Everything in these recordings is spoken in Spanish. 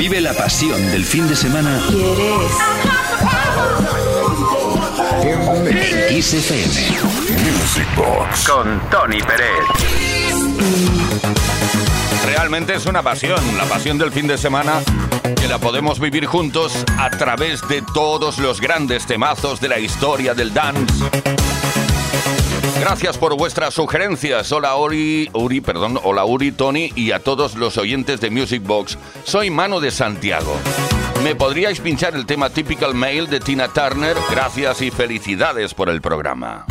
Vive la pasión del fin de semana. ¿Quieres? En XFM. Music Box. Con Tony Pérez. Realmente es una pasión, la pasión del fin de semana que la podemos vivir juntos a través de todos los grandes temazos de la historia del dance. Gracias por vuestras sugerencias. Hola Uri, Uri, perdón, hola Uri, Tony y a todos los oyentes de Music Box. Soy Mano de Santiago. ¿Me podríais pinchar el tema Typical Mail de Tina Turner? Gracias y felicidades por el programa.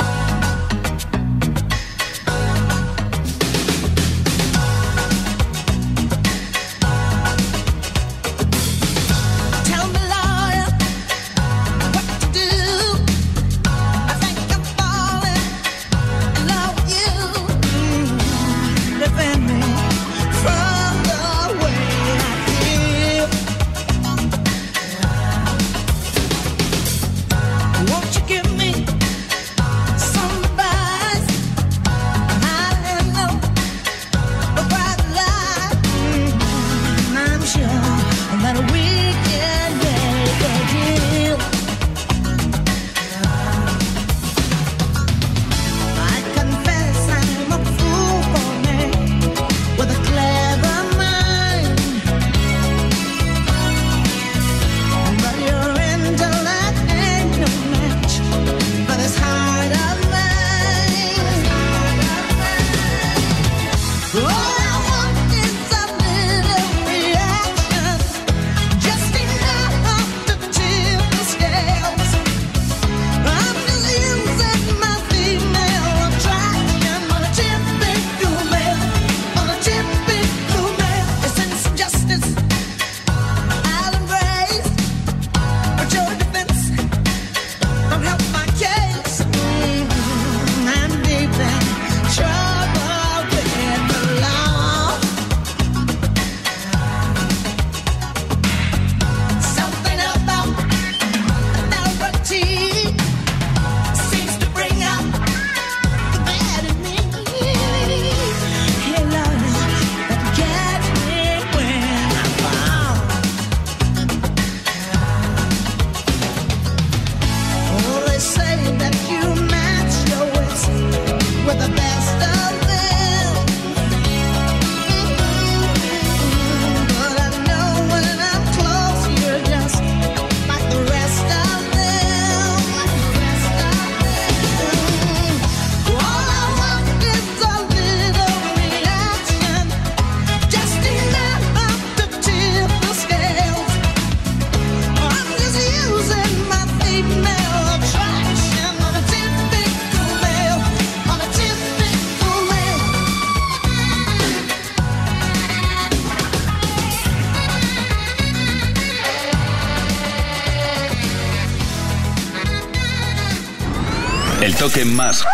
Toque más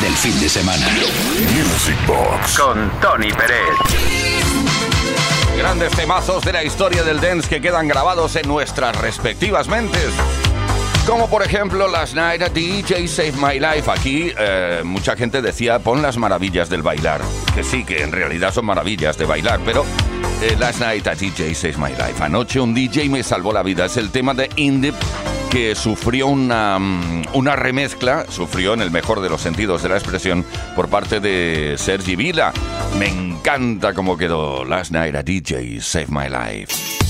del fin de semana. Music Box. Con Tony Pérez. Grandes temazos de la historia del dance que quedan grabados en nuestras respectivas mentes. Como por ejemplo Last Night a DJ Save My Life. Aquí eh, mucha gente decía pon las maravillas del bailar. Que sí, que en realidad son maravillas de bailar, pero eh, Last Night a DJ Save My Life. Anoche un DJ me salvó la vida. Es el tema de Indie sufrió una, mm, una remezcla, sufrió en el mejor de los sentidos de la expresión, por parte de Sergi Vila. Me encanta cómo quedó Last Night a DJ Save My Life.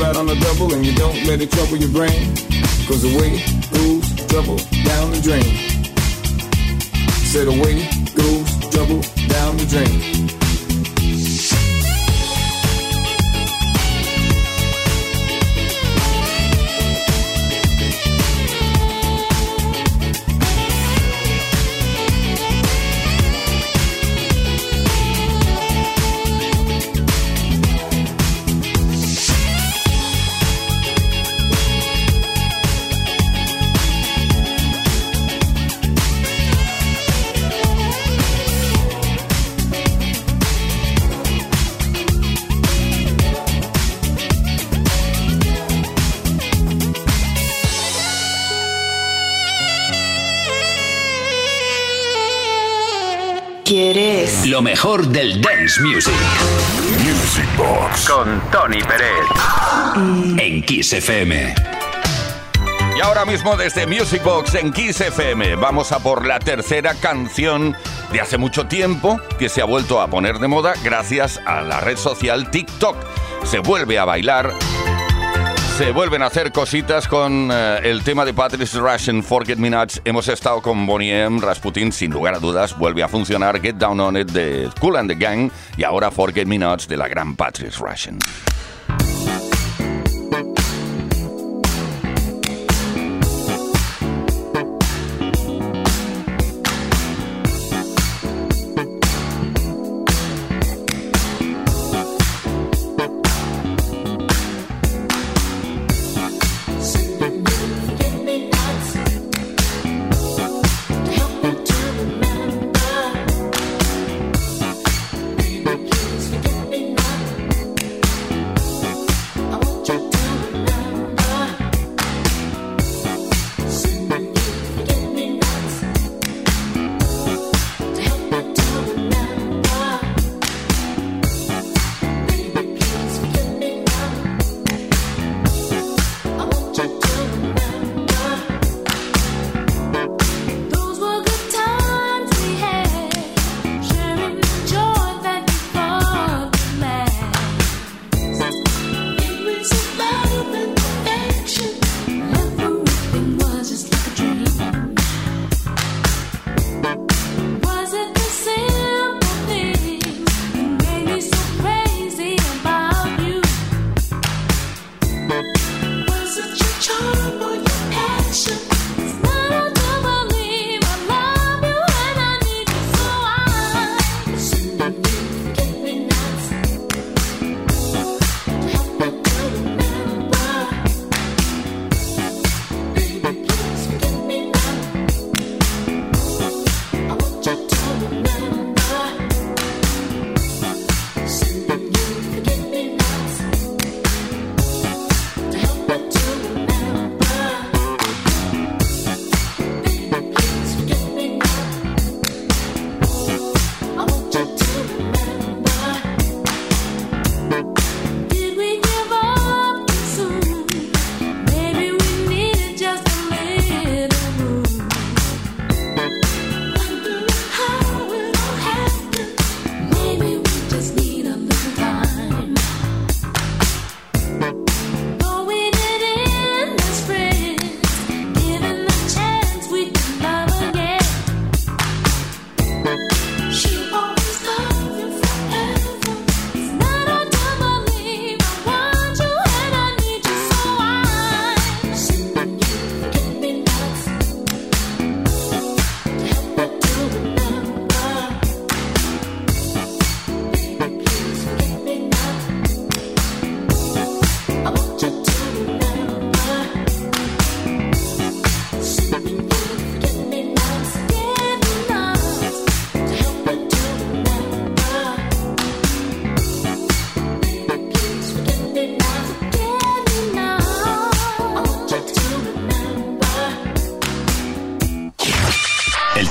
ride on the double and you don't let it trouble your brain. Cause way goes trouble down the drain. Said away goes trouble down the drain. Mejor del dance music. Music Box. Con Tony Pérez. En Kiss FM. Y ahora mismo desde Music Box en Kiss FM vamos a por la tercera canción de hace mucho tiempo que se ha vuelto a poner de moda gracias a la red social TikTok. Se vuelve a bailar se vuelven a hacer cositas con eh, el tema de Patrice Russian, Forget Me Nuts. Hemos estado con Bonnie M, Rasputin, sin lugar a dudas, vuelve a funcionar Get Down On It de Cool and the Gang y ahora Forget Me Nuts de la gran Patrice Russian.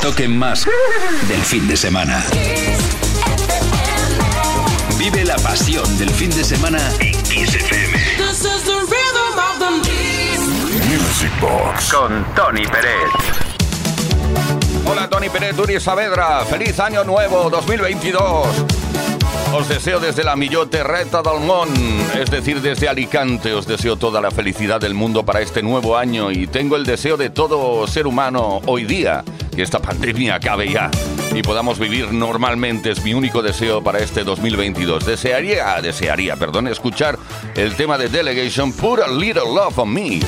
Toque más del fin de semana. Vive la pasión del fin de semana en Kiss FM. Music Box. Con Tony Pérez. Hola Tony Pérez, Duri Saavedra. Feliz año nuevo 2022. Os deseo desde la Millote Reta del Mon, es decir, desde Alicante, os deseo toda la felicidad del mundo para este nuevo año y tengo el deseo de todo ser humano hoy día que esta pandemia acabe ya y podamos vivir normalmente. Es mi único deseo para este 2022. Desearía, desearía, perdón, escuchar el tema de Delegation, Put a Little Love on Me.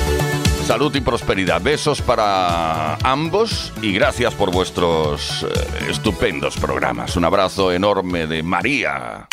Salud y prosperidad. Besos para ambos y gracias por vuestros eh, estupendos programas. Un abrazo enorme de María.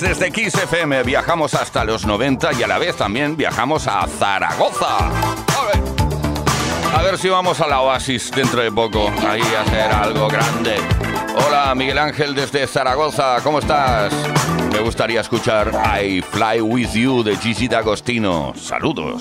Desde Kiss FM viajamos hasta los 90 y a la vez también viajamos a Zaragoza. A ver si vamos a la Oasis dentro de poco, ahí a hacer algo grande. Hola Miguel Ángel desde Zaragoza, ¿cómo estás? Me gustaría escuchar I Fly With You de Gigi D'Agostino. Saludos.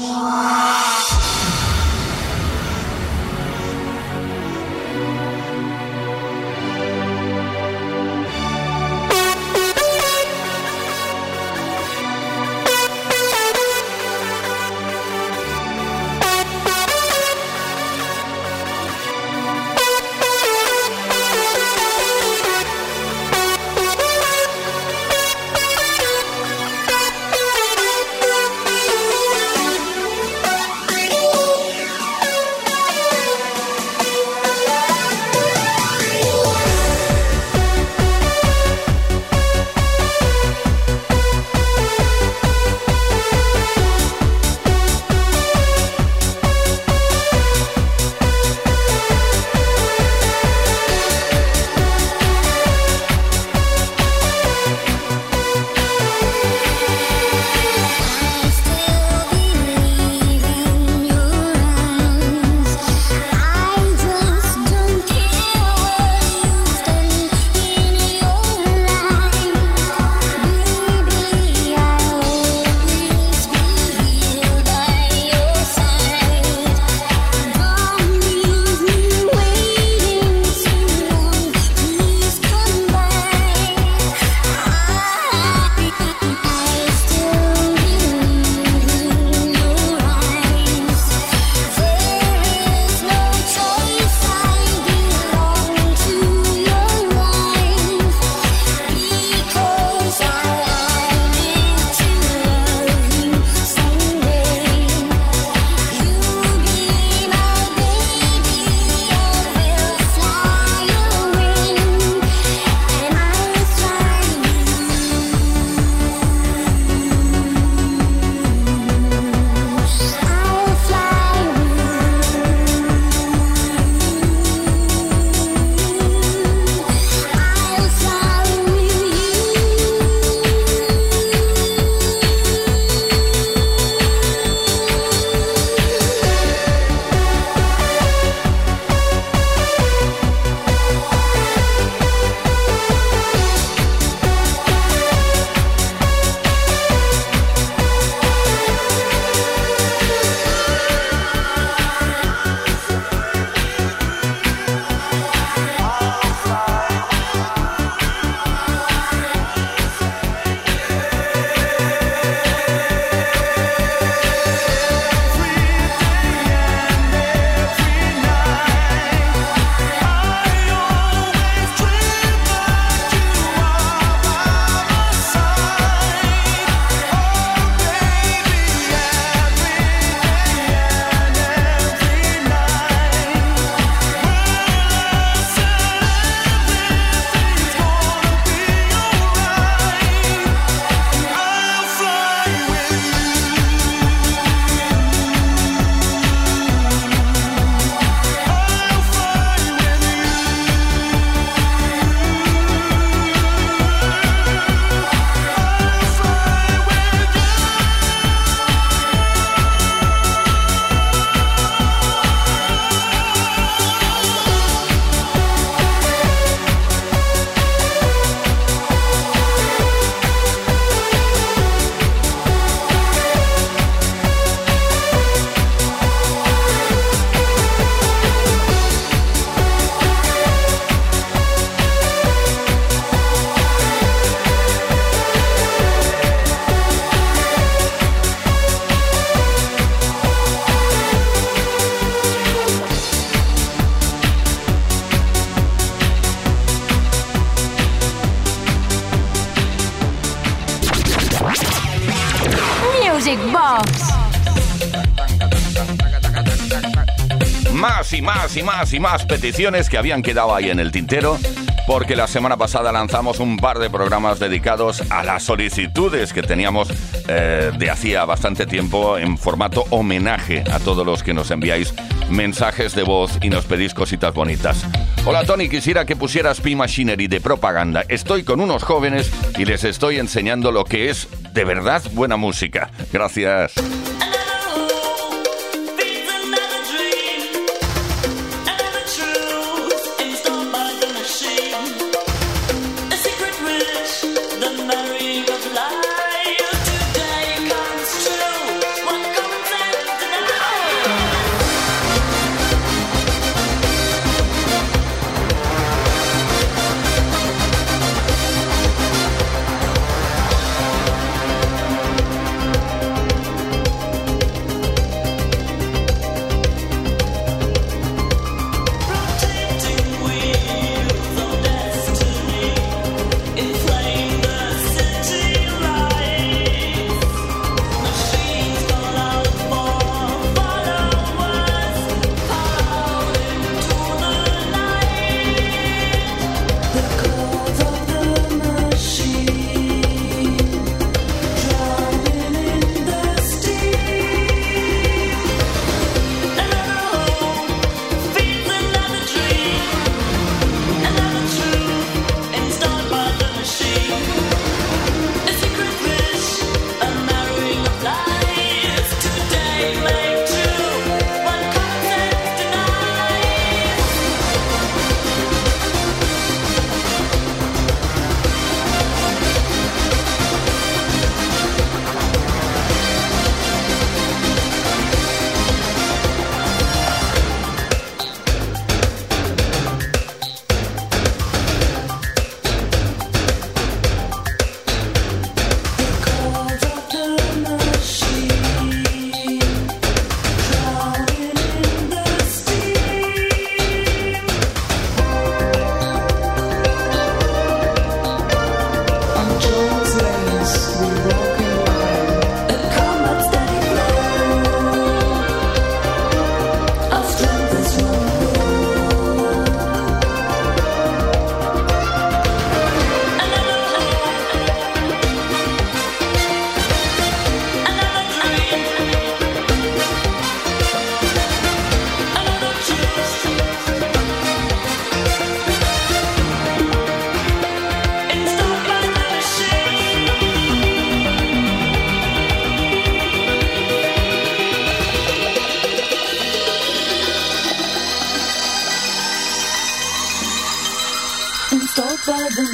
Más y más peticiones que habían quedado ahí en el tintero porque la semana pasada lanzamos un par de programas dedicados a las solicitudes que teníamos eh, de hacía bastante tiempo en formato homenaje a todos los que nos enviáis mensajes de voz y nos pedís cositas bonitas. Hola Tony, quisiera que pusieras P-Machinery de propaganda. Estoy con unos jóvenes y les estoy enseñando lo que es de verdad buena música. Gracias.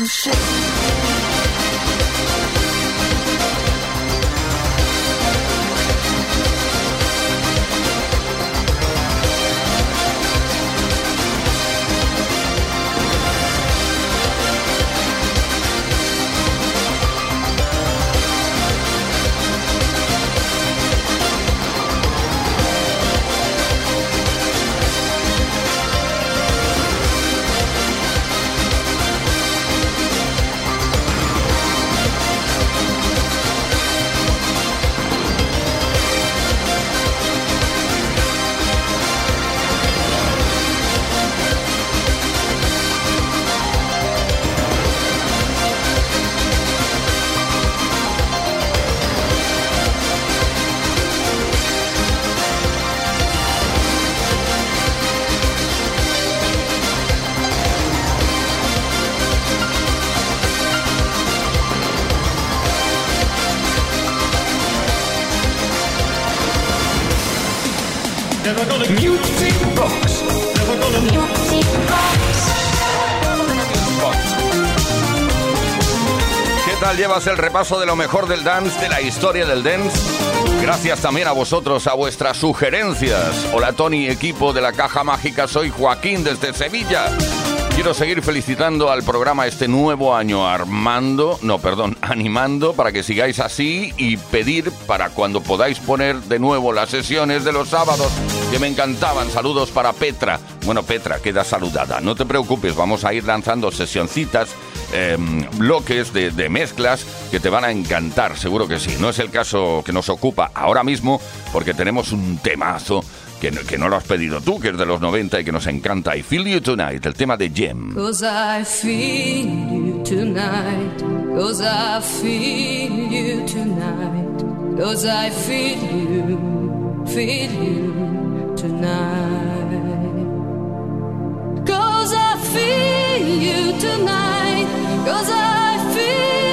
Music ¿Qué tal llevas el repaso de lo mejor del dance, de la historia del dance? Gracias también a vosotros, a vuestras sugerencias. Hola Tony, equipo de la Caja Mágica, soy Joaquín desde Sevilla. Quiero seguir felicitando al programa este nuevo año, armando, no, perdón, animando para que sigáis así y pedir para cuando podáis poner de nuevo las sesiones de los sábados, que me encantaban. Saludos para Petra. Bueno, Petra, queda saludada. No te preocupes, vamos a ir lanzando sesioncitas eh, bloques de, de mezclas que te van a encantar, seguro que sí. No es el caso que nos ocupa ahora mismo, porque tenemos un temazo que no, que no lo has pedido tú, que es de los 90 y que nos encanta. I Feel You Tonight, el tema de Jem. Cause I feel you tonight. Cause I feel you tonight. Cause I feel you, feel you tonight. Cause I feel you tonight. Cause I feel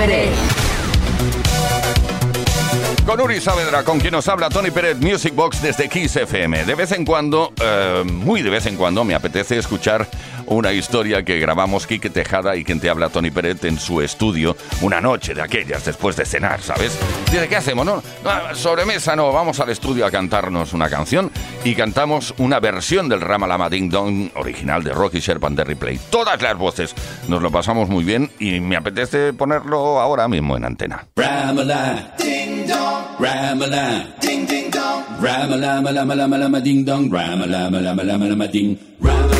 Pérez. Con Uri Saavedra, con quien nos habla Tony Pérez Music Box desde Kiss FM. De vez en cuando, eh, muy de vez en cuando, me apetece escuchar una historia que grabamos Quique Tejada y quien te habla Tony Pérez en su estudio una noche de aquellas después de cenar, ¿sabes? Dice, ¿qué hacemos? No, no, sobremesa no, vamos al estudio a cantarnos una canción y cantamos una versión del Ramalama Ding Dong original de Rocky Sherpan de Replay. Todas las voces. Nos lo pasamos muy bien y me apetece ponerlo ahora mismo en antena. Ramalama, dong, Ramalama, ding ding dong, Ramalama, lama lama lama ding dong, Ramalama, lama lama lama ding, Ramalama,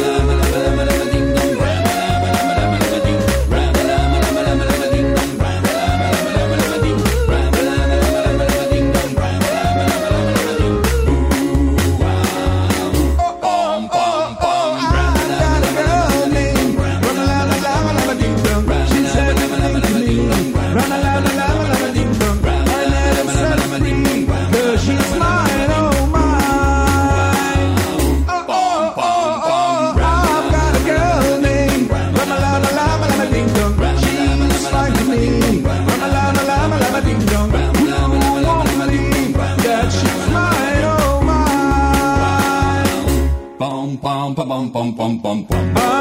bum bum bum. bum.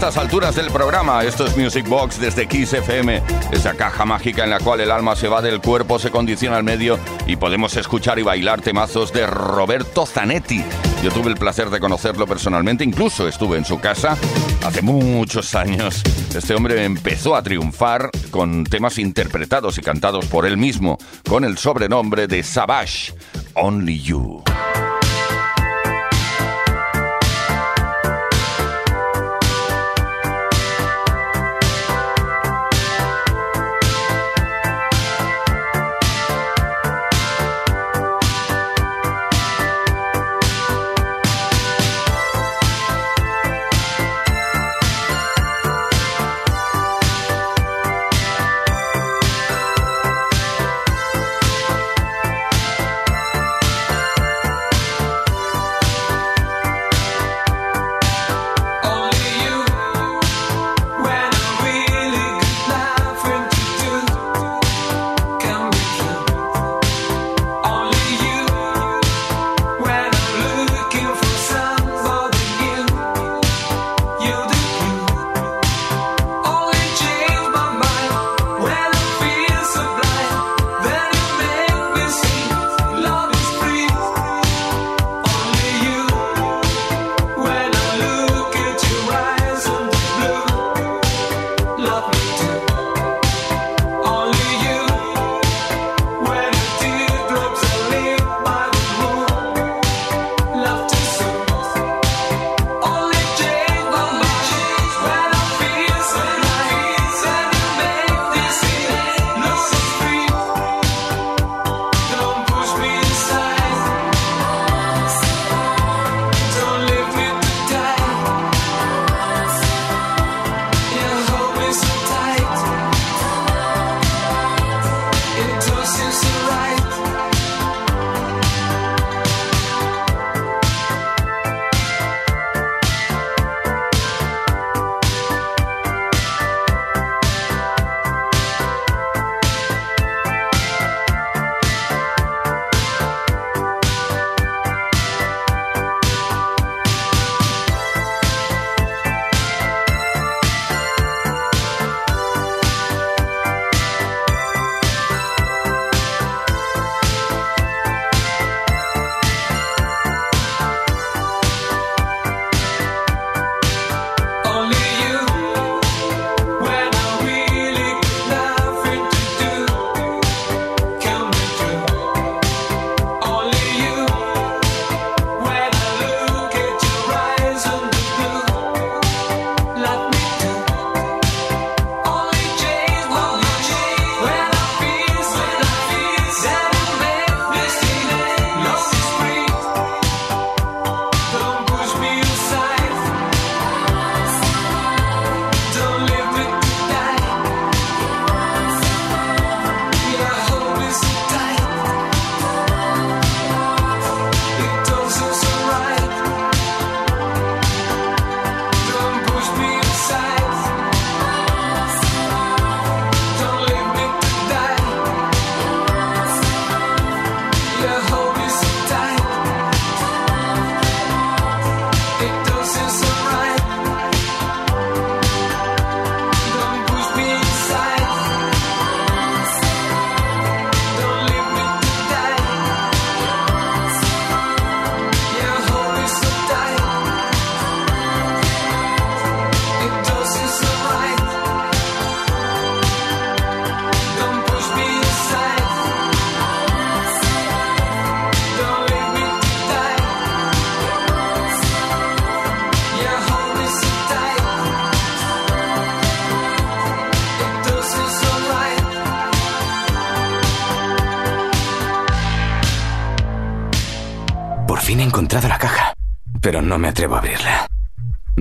Estas alturas del programa. Esto es Music Box desde Kiss FM, esa caja mágica en la cual el alma se va del cuerpo, se condiciona al medio y podemos escuchar y bailar temazos de Roberto Zanetti. Yo tuve el placer de conocerlo personalmente, incluso estuve en su casa hace muchos años. Este hombre empezó a triunfar con temas interpretados y cantados por él mismo, con el sobrenombre de Savage, Only You.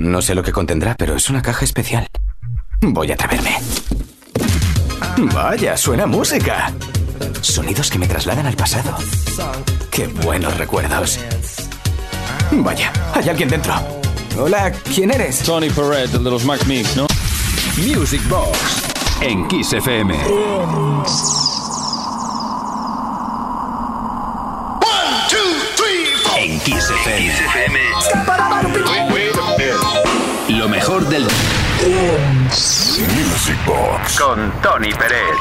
No sé lo que contendrá, pero es una caja especial. Voy a atreverme. Vaya, suena música. Sonidos que me trasladan al pasado. Qué buenos recuerdos. Vaya, hay alguien dentro. Hola, ¿quién eres? Tony Perret, el de los Mac Mix, ¿no? Music Box en Kiss FM. En Kiss FM. Music Box. Con Tony Pérez.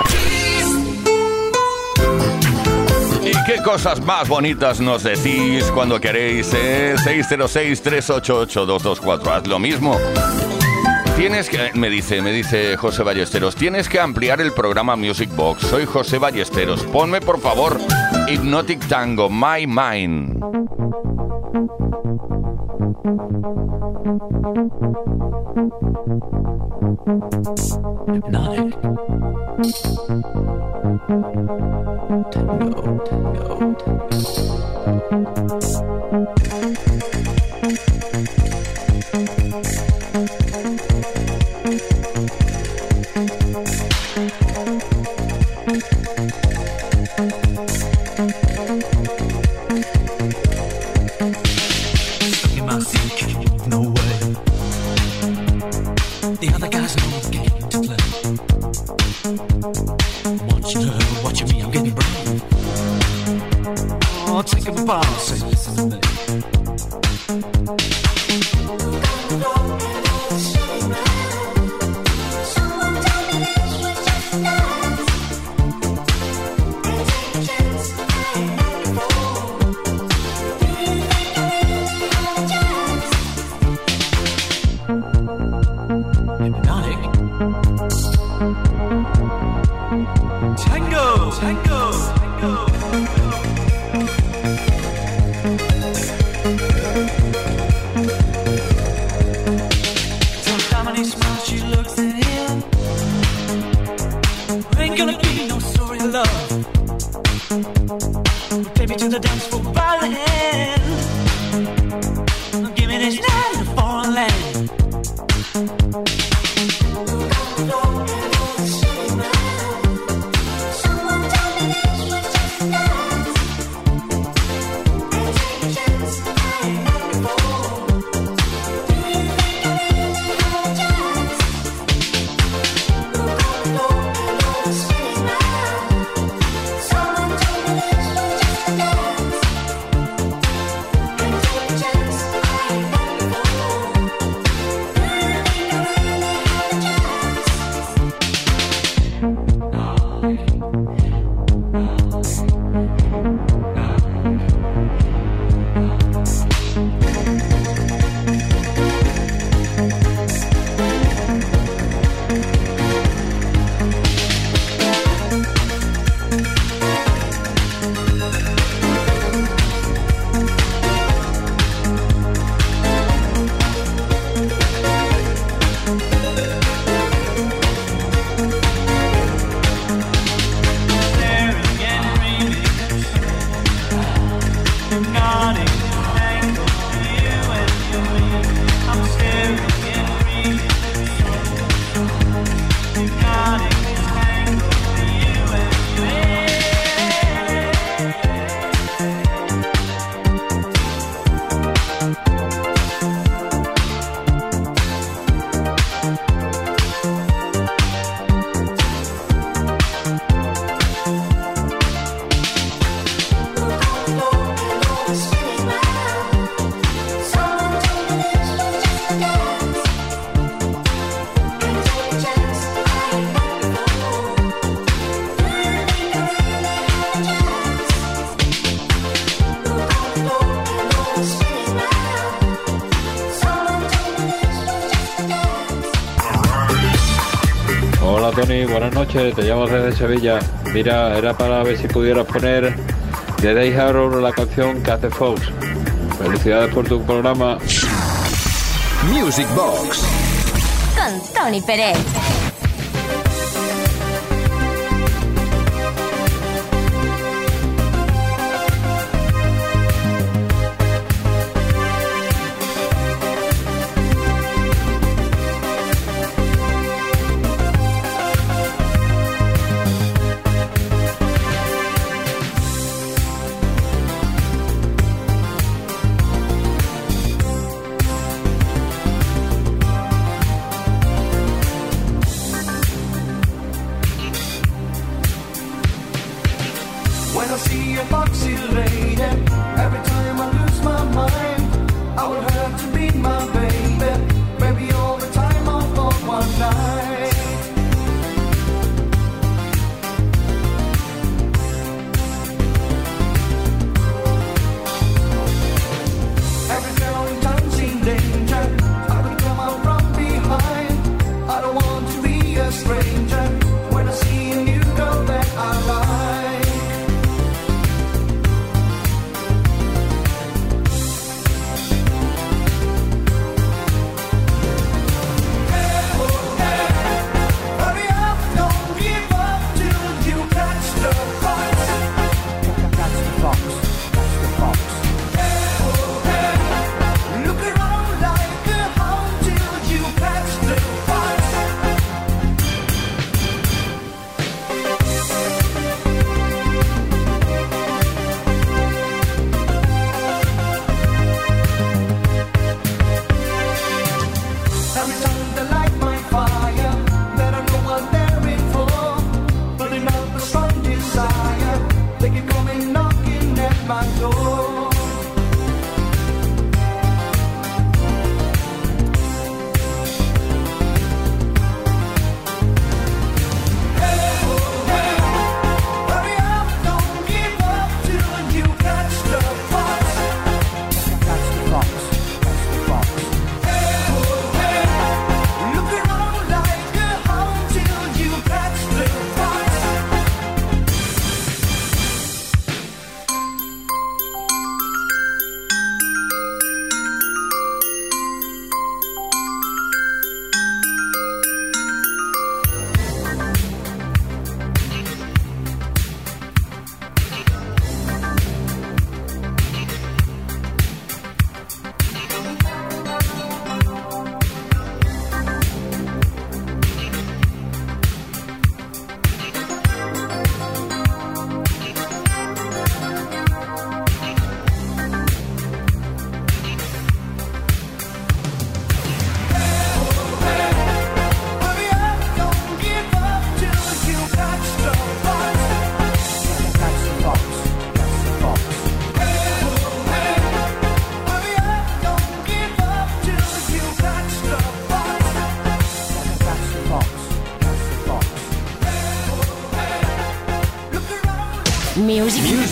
¿Y qué cosas más bonitas nos decís cuando queréis? Eh? 606-388-224. Haz lo mismo. Tienes que, me dice, me dice José Ballesteros, tienes que ampliar el programa Music Box. Soy José Ballesteros. Ponme, por favor, Hypnotic Tango, My Mind. Hypnotic. Tango, tango. Tony, buenas noches, te llamo desde Sevilla. Mira, era para ver si pudieras poner de Day Harrow la canción Cat Fox. Felicidades por tu programa. Music Box Con Tony Pérez.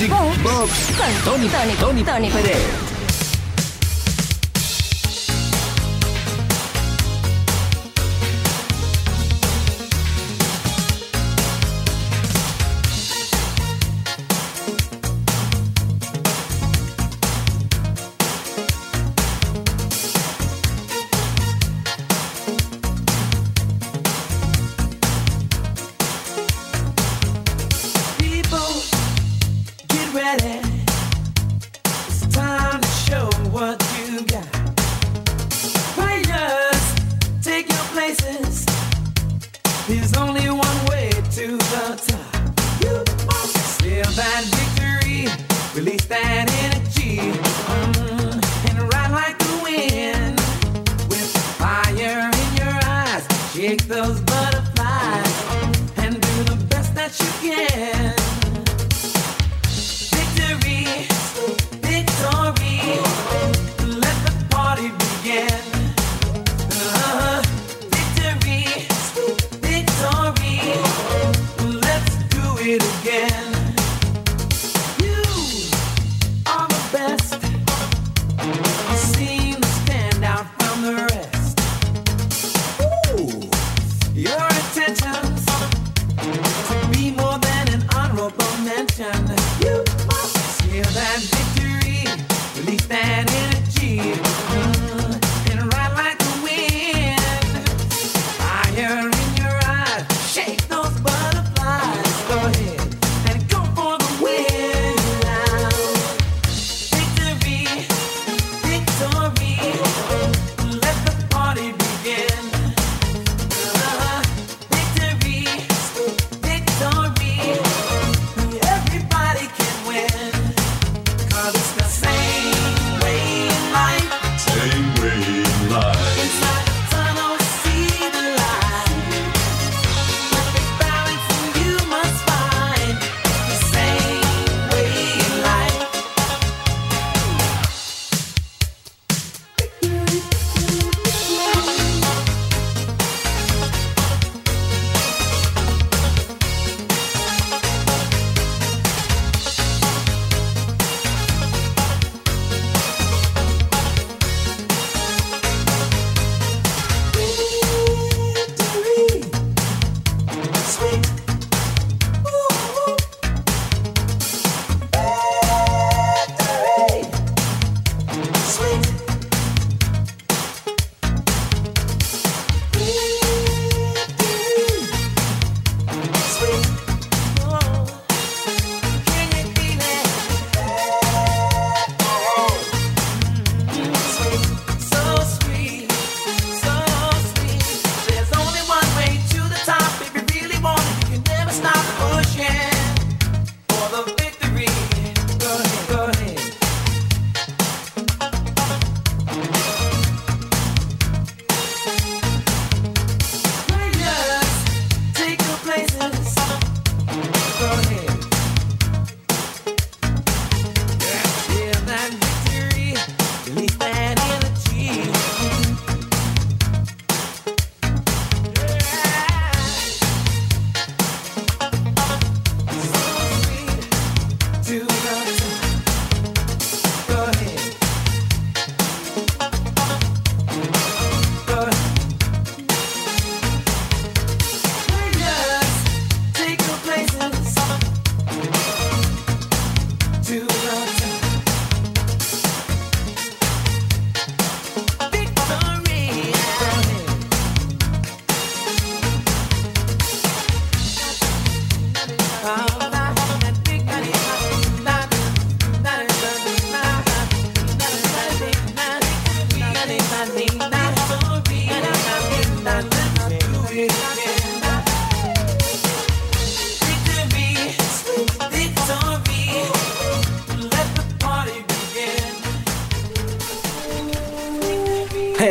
Music Box, Box con Tony, Tony, Tony, Tony Pérez.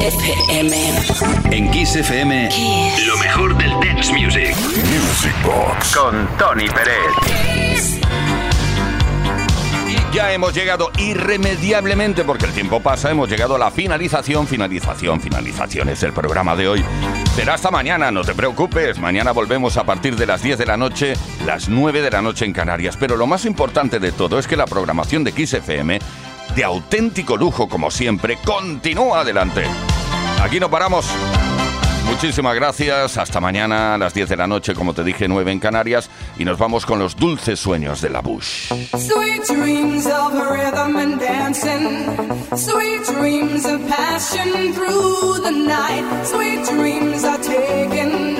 FM. En Kiss FM, lo mejor del dance music. Music Box. Con Tony Pérez. Y ya hemos llegado irremediablemente, porque el tiempo pasa, hemos llegado a la finalización, finalización, finalización. Es el programa de hoy. Será hasta mañana, no te preocupes. Mañana volvemos a partir de las 10 de la noche, las 9 de la noche en Canarias. Pero lo más importante de todo es que la programación de Kiss FM, de auténtico lujo como siempre, continúa adelante. Aquí no paramos. Muchísimas gracias. Hasta mañana a las 10 de la noche, como te dije, 9 en Canarias. Y nos vamos con los dulces sueños de la Bush. Sweet dreams of rhythm and dancing. Sweet dreams of passion through the night. Sweet dreams are taking